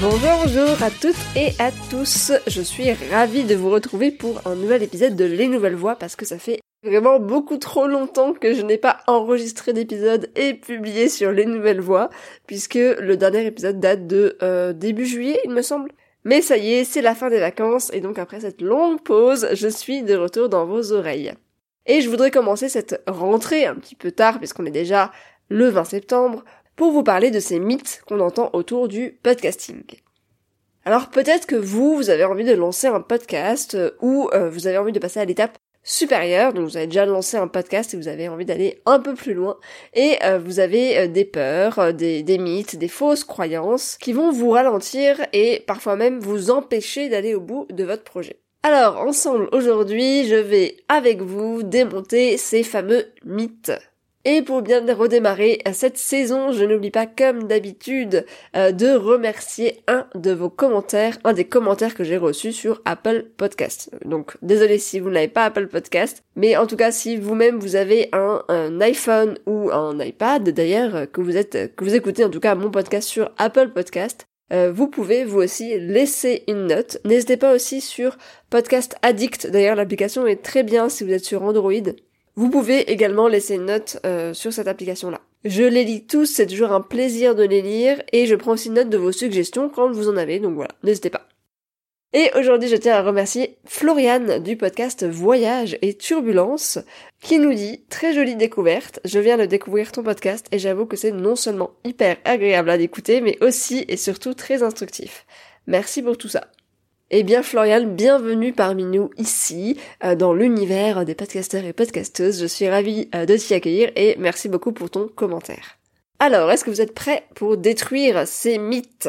Bonjour, à toutes et à tous. Je suis ravie de vous retrouver pour un nouvel épisode de Les Nouvelles Voix parce que ça fait vraiment beaucoup trop longtemps que je n'ai pas enregistré d'épisode et publié sur Les Nouvelles Voix puisque le dernier épisode date de euh, début juillet, il me semble. Mais ça y est, c'est la fin des vacances et donc après cette longue pause, je suis de retour dans vos oreilles. Et je voudrais commencer cette rentrée un petit peu tard puisqu'on est déjà le 20 septembre pour vous parler de ces mythes qu'on entend autour du podcasting. Alors peut-être que vous, vous avez envie de lancer un podcast euh, ou euh, vous avez envie de passer à l'étape supérieure, donc vous avez déjà lancé un podcast et vous avez envie d'aller un peu plus loin et euh, vous avez des peurs, des, des mythes, des fausses croyances qui vont vous ralentir et parfois même vous empêcher d'aller au bout de votre projet. Alors ensemble aujourd'hui, je vais avec vous démonter ces fameux mythes. Et pour bien redémarrer cette saison, je n'oublie pas comme d'habitude euh, de remercier un de vos commentaires, un des commentaires que j'ai reçus sur Apple Podcast. Donc désolé si vous n'avez pas Apple Podcast, mais en tout cas si vous-même vous avez un, iPhone ou un iPad d'ailleurs que vous êtes que vous écoutez en tout cas mon podcast sur Apple Podcast, euh, vous pouvez vous aussi laisser une note. N'hésitez pas aussi sur Podcast Addict. D'ailleurs, l'application est très bien si vous êtes sur Android. Vous pouvez également laisser une note euh, sur cette application-là. Je les lis tous, c'est toujours un plaisir de les lire, et je prends aussi note de vos suggestions quand vous en avez, donc voilà, n'hésitez pas. Et aujourd'hui, je tiens à remercier Floriane du podcast Voyage et Turbulence qui nous dit très jolie découverte. Je viens de découvrir ton podcast et j'avoue que c'est non seulement hyper agréable à écouter mais aussi et surtout très instructif. Merci pour tout ça. Eh bien Florian, bienvenue parmi nous ici, euh, dans l'univers des podcasteurs et podcasteuses. Je suis ravie euh, de t'y accueillir et merci beaucoup pour ton commentaire. Alors, est-ce que vous êtes prêts pour détruire ces mythes?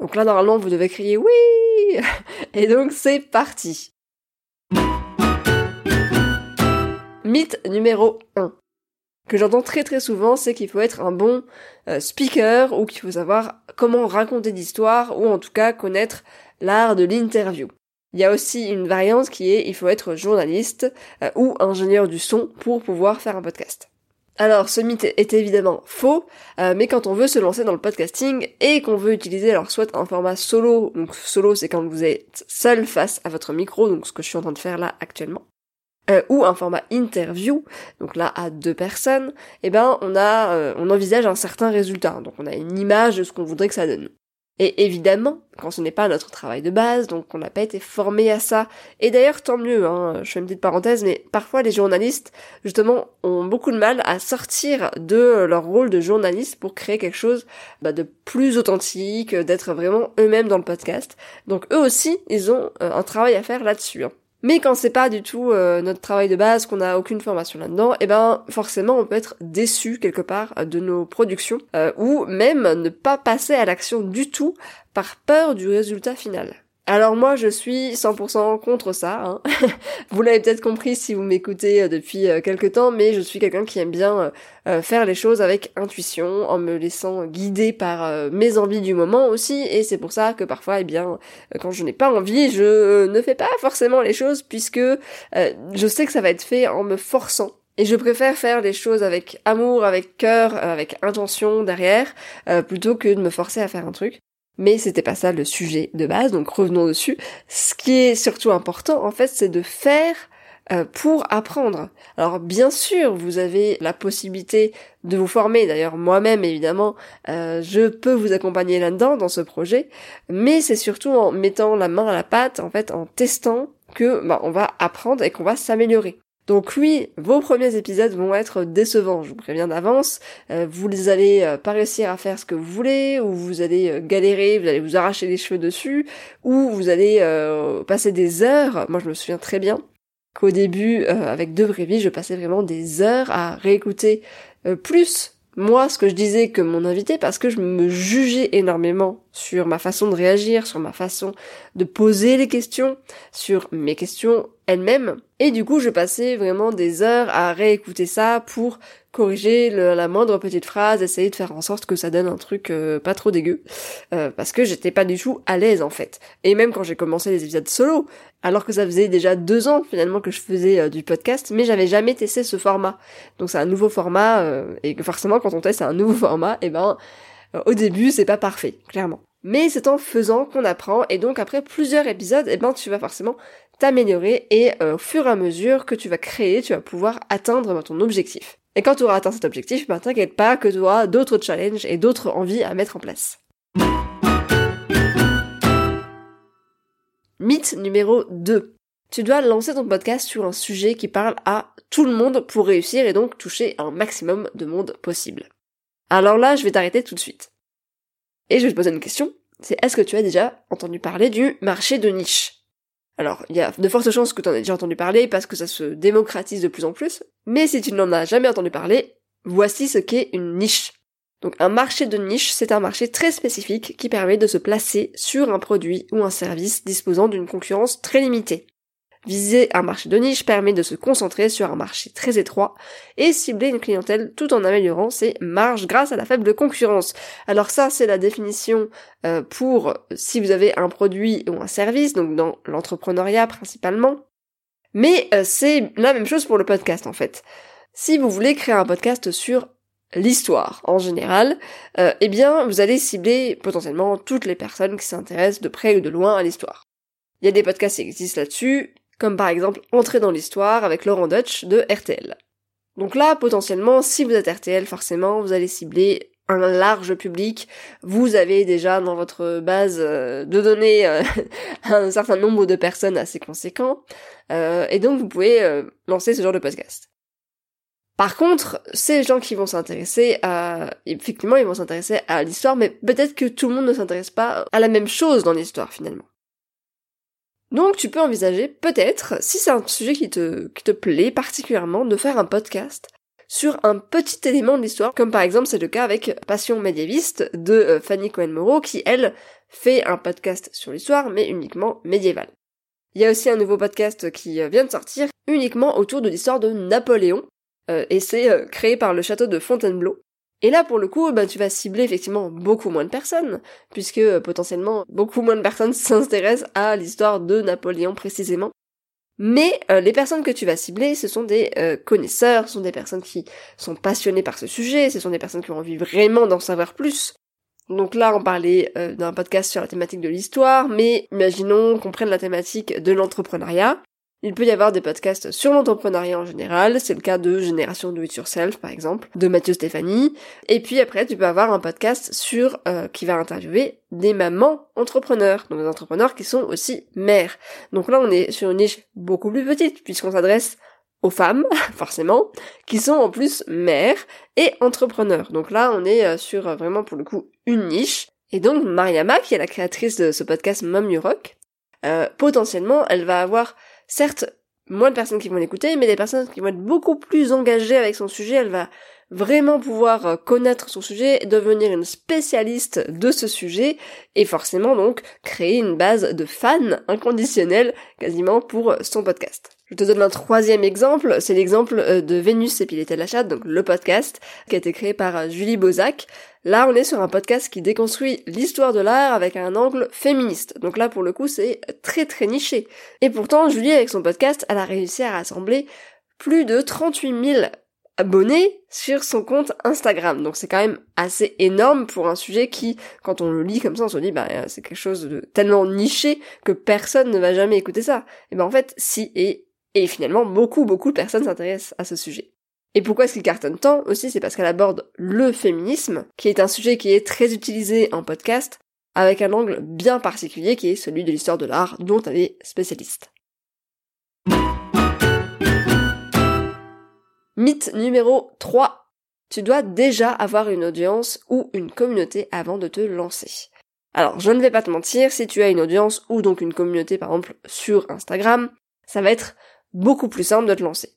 Donc là, normalement, vous devez crier oui Et donc, c'est parti Mythe numéro 1 que j'entends très très souvent, c'est qu'il faut être un bon euh, speaker ou qu'il faut savoir comment raconter d'histoires ou en tout cas connaître l'art de l'interview. Il y a aussi une variante qui est il faut être journaliste euh, ou ingénieur du son pour pouvoir faire un podcast. Alors ce mythe est évidemment faux, euh, mais quand on veut se lancer dans le podcasting et qu'on veut utiliser alors soit un format solo, donc solo c'est quand vous êtes seul face à votre micro, donc ce que je suis en train de faire là actuellement, euh, ou un format interview, donc là à deux personnes, eh ben on a, on envisage un certain résultat, donc on a une image de ce qu'on voudrait que ça donne. Et évidemment, quand ce n'est pas notre travail de base, donc on n'a pas été formé à ça. Et d'ailleurs, tant mieux, hein, je fais une petite parenthèse, mais parfois les journalistes, justement, ont beaucoup de mal à sortir de leur rôle de journaliste pour créer quelque chose bah, de plus authentique, d'être vraiment eux-mêmes dans le podcast. Donc eux aussi, ils ont euh, un travail à faire là-dessus. Hein. Mais quand c'est pas du tout euh, notre travail de base, qu'on n'a aucune formation là-dedans, eh ben forcément on peut être déçu quelque part de nos productions, euh, ou même ne pas passer à l'action du tout par peur du résultat final. Alors moi je suis 100% contre ça. Hein. vous l'avez peut-être compris si vous m'écoutez euh, depuis euh, quelques temps, mais je suis quelqu'un qui aime bien euh, faire les choses avec intuition, en me laissant guider par mes envies du moment aussi, et c'est pour ça que parfois, eh bien, quand je n'ai pas envie, je ne fais pas forcément les choses puisque je sais que ça va être fait en me forçant et je préfère faire les choses avec amour, avec cœur, avec intention derrière, plutôt que de me forcer à faire un truc. Mais c'était pas ça le sujet de base, donc revenons dessus. Ce qui est surtout important, en fait, c'est de faire euh, pour apprendre. Alors bien sûr, vous avez la possibilité de vous former. D'ailleurs, moi-même, évidemment, euh, je peux vous accompagner là-dedans, dans ce projet. Mais c'est surtout en mettant la main à la pâte, en fait, en testant que bah, on va apprendre et qu'on va s'améliorer. Donc oui, vos premiers épisodes vont être décevants, je vous préviens d'avance. Euh, vous allez euh, pas réussir à faire ce que vous voulez, ou vous allez euh, galérer, vous allez vous arracher les cheveux dessus, ou vous allez passer des heures. Moi je me souviens très bien qu'au début, avec deux Vie, je passais vraiment des heures à réécouter plus moi ce que je disais que mon invité parce que je me jugeais énormément sur ma façon de réagir, sur ma façon de poser les questions, sur mes questions elles-mêmes. Et du coup, je passais vraiment des heures à réécouter ça pour corriger la moindre petite phrase, essayer de faire en sorte que ça donne un truc euh, pas trop dégueu, euh, parce que j'étais pas du tout à l'aise en fait. Et même quand j'ai commencé les épisodes solo, alors que ça faisait déjà deux ans finalement que je faisais euh, du podcast, mais j'avais jamais testé ce format. Donc c'est un nouveau format, et forcément quand on teste un nouveau format, et eh ben au début c'est pas parfait, clairement. Mais c'est en faisant qu'on apprend, et donc après plusieurs épisodes, eh ben tu vas forcément t'améliorer, et au fur et à mesure que tu vas créer, tu vas pouvoir atteindre ton objectif. Et quand tu auras atteint cet objectif, ben t'inquiète pas que tu auras d'autres challenges et d'autres envies à mettre en place. Mythe numéro 2. Tu dois lancer ton podcast sur un sujet qui parle à tout le monde pour réussir et donc toucher un maximum de monde possible. Alors là, je vais t'arrêter tout de suite. Et je vais te poser une question. C'est est-ce que tu as déjà entendu parler du marché de niche? Alors, il y a de fortes chances que tu en aies déjà entendu parler parce que ça se démocratise de plus en plus, mais si tu n'en as jamais entendu parler, voici ce qu'est une niche. Donc un marché de niche, c'est un marché très spécifique qui permet de se placer sur un produit ou un service disposant d'une concurrence très limitée. Viser un marché de niche permet de se concentrer sur un marché très étroit et cibler une clientèle tout en améliorant ses marges grâce à la faible concurrence. Alors ça, c'est la définition euh, pour si vous avez un produit ou un service, donc dans l'entrepreneuriat principalement. Mais euh, c'est la même chose pour le podcast en fait. Si vous voulez créer un podcast sur l'histoire en général, euh, eh bien vous allez cibler potentiellement toutes les personnes qui s'intéressent de près ou de loin à l'histoire. Il y a des podcasts qui existent là-dessus, comme par exemple Entrer dans l'histoire avec Laurent Dutch de RTL. Donc là, potentiellement, si vous êtes RTL, forcément, vous allez cibler un large public. Vous avez déjà dans votre base euh, de données euh, un certain nombre de personnes assez conséquents, euh, et donc vous pouvez lancer ce genre de podcast. Par contre, ces gens qui vont s'intéresser à... Effectivement, ils vont s'intéresser à l'histoire, mais peut-être que tout le monde ne s'intéresse pas à la même chose dans l'histoire finalement. Donc tu peux envisager peut-être, si c'est un sujet qui te, plaît particulièrement, de faire un podcast sur un petit élément de l'histoire, comme par exemple c'est le cas avec Passion médiéviste de euh, Fanny Cohen-Moreau, qui elle fait un podcast sur l'histoire, mais uniquement médiévale. Il y a aussi un nouveau podcast qui euh, vient de sortir, uniquement autour de l'histoire de Napoléon, euh, et c'est créé par le château de Fontainebleau. Et là, pour le coup, ben, tu vas cibler effectivement beaucoup moins de personnes, puisque euh, potentiellement beaucoup moins de personnes s'intéressent à l'histoire de Napoléon précisément. Mais euh, les personnes que tu vas cibler, ce sont des euh, connaisseurs, ce sont des personnes qui sont passionnées par ce sujet, ce sont des personnes qui ont envie vraiment d'en savoir plus. Donc là, on parlait d'un podcast sur la thématique de l'histoire, mais imaginons qu'on prenne la thématique de l'entrepreneuriat. Il peut y avoir des podcasts sur l'entrepreneuriat en général, c'est le cas de Génération Do It Yourself par exemple, de Mathieu Stéphanie. Et puis après, tu peux avoir un podcast sur euh, qui va interviewer des mamans entrepreneurs, donc des entrepreneurs qui sont aussi mères. Donc là, on est sur une niche beaucoup plus petite puisqu'on s'adresse aux femmes, forcément, qui sont en plus mères et entrepreneurs. Donc là, on est euh, sur euh, vraiment pour le coup une niche. Et donc Mariama, qui est la créatrice de ce podcast Mom You Rock, potentiellement, elle va avoir certes, moins de personnes qui vont l'écouter, mais des personnes qui vont être beaucoup plus engagées avec son sujet, elle va vraiment pouvoir euh, connaître son sujet, devenir une spécialiste de ce sujet, et forcément donc créer une base de fans inconditionnels quasiment pour son podcast. Je te donne un troisième exemple, c'est l'exemple euh, de Vénus et Pilete la chatte, donc le podcast, qui a été créé par euh, Julie Bozac. Là, on est sur un podcast qui déconstruit l'histoire de l'art avec un angle féministe. Donc là, pour le coup, c'est très très niché. Et pourtant, Julie, avec son podcast, elle a réussi à rassembler plus de 38 000 abonnés sur son compte Instagram. Donc c'est quand même assez énorme pour un sujet qui, quand on le lit comme ça, on se dit, bah c'est quelque chose de tellement niché que personne ne va jamais écouter ça. Et ben en fait, si, et et finalement, beaucoup, beaucoup de personnes s'intéressent à ce sujet. Et pourquoi est-ce qu'il cartonne tant aussi C'est parce qu'elle aborde le féminisme, qui est un sujet qui est très utilisé en podcast, avec un angle bien particulier qui est celui de l'histoire de l'art dont elle est spécialiste. Mythe numéro 3. Tu dois déjà avoir une audience ou une communauté avant de te lancer. Alors, je ne vais pas te mentir, si tu as une audience ou donc une communauté par exemple sur Instagram, ça va être beaucoup plus simple de te lancer.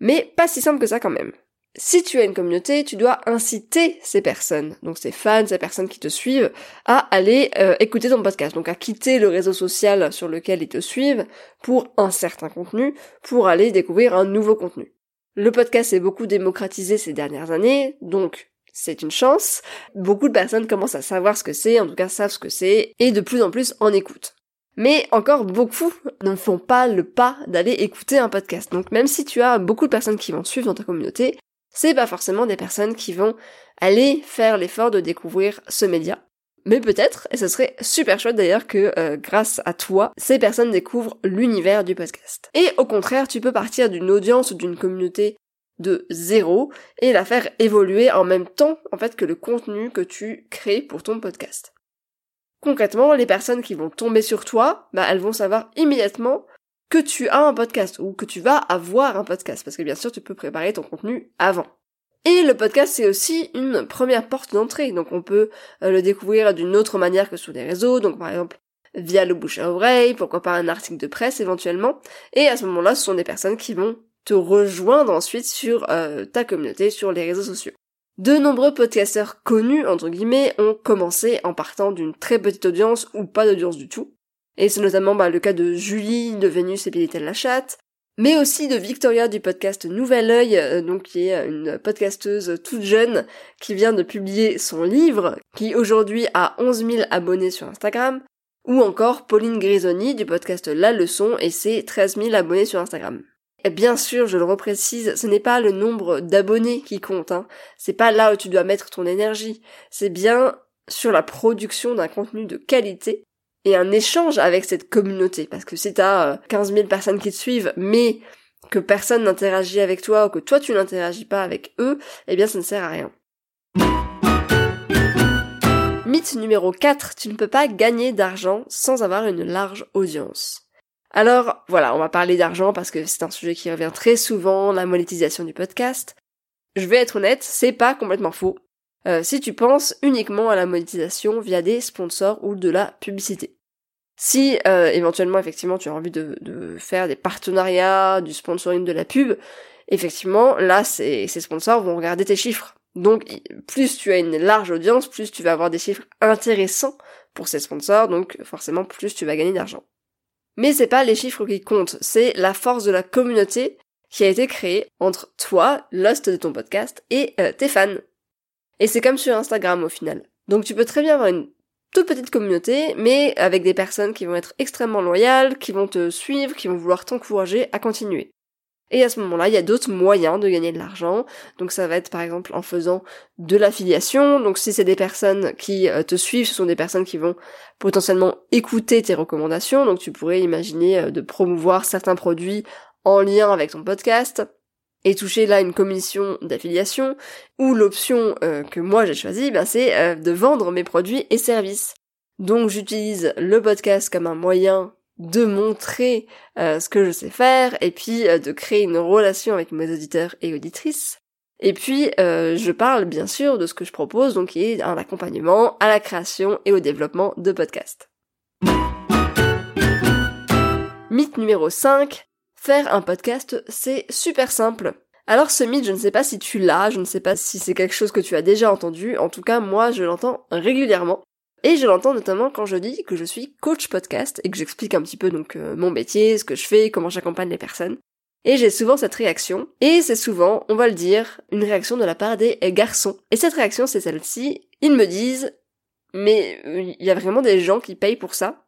Mais pas si simple que ça quand même. Si tu as une communauté, tu dois inciter ces personnes, donc ces fans, ces personnes qui te suivent, à aller euh, écouter ton podcast, donc à quitter le réseau social sur lequel ils te suivent pour un certain contenu, pour aller découvrir un nouveau contenu. Le podcast s'est beaucoup démocratisé ces dernières années, donc c'est une chance. Beaucoup de personnes commencent à savoir ce que c'est, en tout cas savent ce que c'est, et de plus en plus en écoutent. Mais encore beaucoup ne font pas le pas d'aller écouter un podcast. Donc même si tu as beaucoup de personnes qui vont suivre dans ta communauté, c'est pas forcément des personnes qui vont aller faire l'effort de découvrir ce média. Mais peut-être, et ce serait super chouette d'ailleurs que euh, grâce à toi, ces personnes découvrent l'univers du podcast. Et au contraire, tu peux partir d'une audience ou d'une communauté de zéro et la faire évoluer en même temps en fait que le contenu que tu crées pour ton podcast. Concrètement, les personnes qui vont tomber sur toi, bah elles vont savoir immédiatement que tu as un podcast ou que tu vas avoir un podcast parce que bien sûr tu peux préparer ton contenu avant. Et le podcast c'est aussi une première porte d'entrée donc on peut euh, le découvrir d'une autre manière que sur les réseaux donc par exemple via le bouche à oreille, pourquoi pas un article de presse éventuellement et à ce moment-là ce sont des personnes qui vont te rejoindre ensuite sur euh, ta communauté sur les réseaux sociaux. De nombreux podcasteurs connus, entre guillemets, ont commencé en partant d'une très petite audience ou pas d'audience du tout. Et c'est notamment bah, le cas de Julie de Vénus et Pilitel la chatte, mais aussi de Victoria du podcast Nouvel Oeil, euh, donc qui est une podcasteuse toute jeune qui vient de publier son livre, qui aujourd'hui a 11 000 abonnés sur Instagram, ou encore Pauline Grisoni du podcast La Leçon et ses 13 000 abonnés sur Instagram. Bien sûr, je le reprécise, ce n'est pas le nombre d'abonnés qui compte, hein. c'est pas là où tu dois mettre ton énergie, c'est bien sur la production d'un contenu de qualité et un échange avec cette communauté. Parce que si t'as 15 euh, 000 personnes qui te suivent, mais que personne n'interagit avec toi ou que toi tu n'interagis pas avec eux, eh bien ça ne sert à rien. Mythe numéro 4, tu ne peux pas gagner d'argent sans avoir une large audience. Alors voilà, on va parler d'argent parce que c'est un sujet qui revient très souvent, la monétisation du podcast. Je vais être honnête, c'est pas complètement faux. Euh, si tu penses uniquement à la monétisation via des sponsors ou de la publicité. Si euh, éventuellement effectivement tu as envie de, faire des partenariats, du sponsoring de la pub, effectivement là ces sponsors vont regarder tes chiffres. Donc plus tu as une large audience, plus tu vas avoir des chiffres intéressants pour ces sponsors, donc forcément plus tu vas gagner d'argent. Mais c'est pas les chiffres qui comptent, c'est la force de la communauté qui a été créée entre toi, l'host de ton podcast, et euh, tes fans. Et c'est comme sur Instagram au final. Donc tu peux très bien avoir une toute petite communauté, mais avec des personnes qui vont être extrêmement loyales, qui vont te suivre, qui vont vouloir t'encourager à continuer. Et à ce moment-là, il y a d'autres moyens de gagner de l'argent. Donc ça va être par exemple en faisant de l'affiliation. Donc si c'est des personnes qui euh, te suivent, ce sont des personnes qui vont potentiellement écouter tes recommandations. Donc tu pourrais imaginer euh, de promouvoir certains produits en lien avec ton podcast et toucher là une commission d'affiliation, ou l'option euh, que moi j'ai choisie, ben, c'est de vendre mes produits et services. Donc j'utilise le podcast comme un moyen de montrer euh, ce que je sais faire et puis de créer une relation avec mes auditeurs et auditrices. Et puis je parle bien sûr de ce que je propose, donc qui est un accompagnement à la création et au développement de podcasts. Mythe numéro 5, Faire un podcast, c'est super simple. Alors ce mythe, je ne sais pas si tu l'as, je ne sais pas si c'est quelque chose que tu as déjà entendu, en tout cas moi je l'entends régulièrement. Et je l'entends notamment quand je dis que je suis coach podcast et que j'explique un petit peu donc euh, mon métier, ce que je fais, comment j'accompagne les personnes. Et j'ai souvent cette réaction, et c'est souvent, on va le dire, une réaction de la part des garçons. Et cette réaction c'est celle-ci, ils me disent mais euh, il y a vraiment des gens qui payent pour ça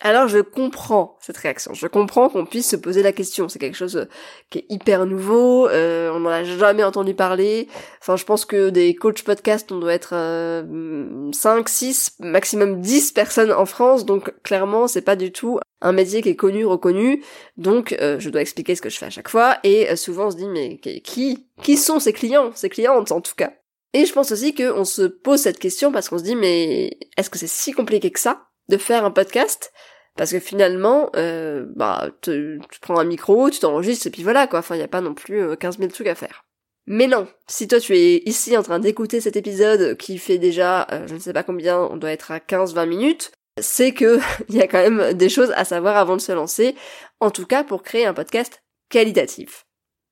alors je comprends cette réaction, je comprends qu'on puisse se poser la question, c'est quelque chose euh, qui est hyper nouveau, euh, on n'en a jamais entendu parler, enfin je pense que des coach podcasts on doit être euh, 5, 6, maximum 10 personnes en France, donc clairement c'est pas du tout un métier qui est connu, reconnu, donc euh, je dois expliquer ce que je fais à chaque fois, et souvent on se dit mais qui, qui sont ces clients, ces clientes en tout cas? Et je pense aussi qu'on se pose cette question parce qu'on se dit mais est-ce que c'est si compliqué que ça? De faire un podcast parce que finalement, euh, bah, tu prends un micro, tu t'enregistres et puis voilà quoi. Enfin, il y a pas non plus 15 euh, 000 trucs à faire. Mais non, si toi tu es ici en train d'écouter cet épisode qui fait déjà, euh, je ne sais pas combien, on doit être à 15-20 minutes, c'est que il y a quand même des choses à savoir avant de se lancer, en tout cas pour créer un podcast qualitatif.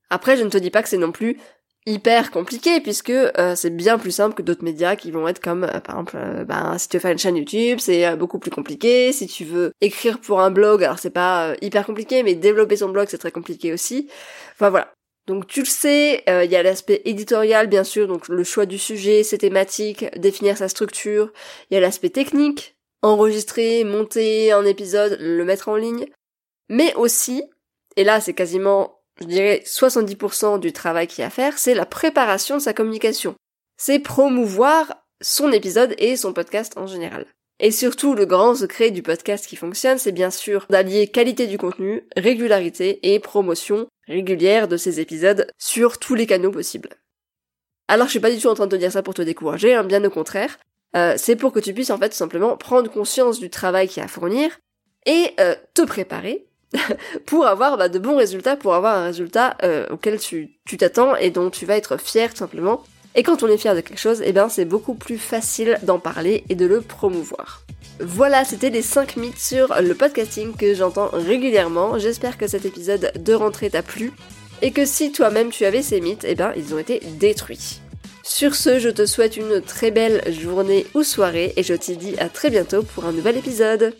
Après, je ne te dis pas que c'est non plus hyper compliqué puisque euh, c'est bien plus simple que d'autres médias qui vont être comme euh, par exemple ben, si tu veux faire une chaîne YouTube c'est beaucoup plus compliqué si tu veux écrire pour un blog alors c'est pas hyper compliqué mais développer son blog c'est très compliqué aussi enfin voilà donc tu le sais, euh, il y a l'aspect éditorial bien sûr, donc le choix du sujet, ses thématiques, définir sa structure. Il y a l'aspect technique, enregistrer, monter un épisode, le mettre en ligne. Mais aussi, et là c'est quasiment, je dirais, 70% du travail qu'il y a à faire, c'est la préparation de sa communication. C'est promouvoir son épisode et son podcast en général. Et surtout, le grand secret du podcast qui fonctionne, c'est bien sûr d'allier qualité du contenu, régularité et promotion régulière de ces épisodes sur tous les canaux possibles. Alors je suis pas du tout en train de te dire ça pour te décourager, hein, bien au contraire. Euh, c'est pour que tu puisses en fait simplement prendre conscience du travail qu'il y a à fournir et euh, te préparer pour avoir bah, de bons résultats, pour avoir un résultat euh, auquel tu t'attends et dont tu vas être fier tout simplement. Et quand on est fier de quelque chose, eh bien c'est beaucoup plus facile d'en parler et de le promouvoir. Voilà, c'était les 5 mythes sur le podcasting que j'entends régulièrement. J'espère que cet épisode de rentrée t'a plu et que si toi-même tu avais ces mythes, eh bien ils ont été détruits. Sur ce, je te souhaite une très belle journée ou soirée et je te dis à très bientôt pour un nouvel épisode.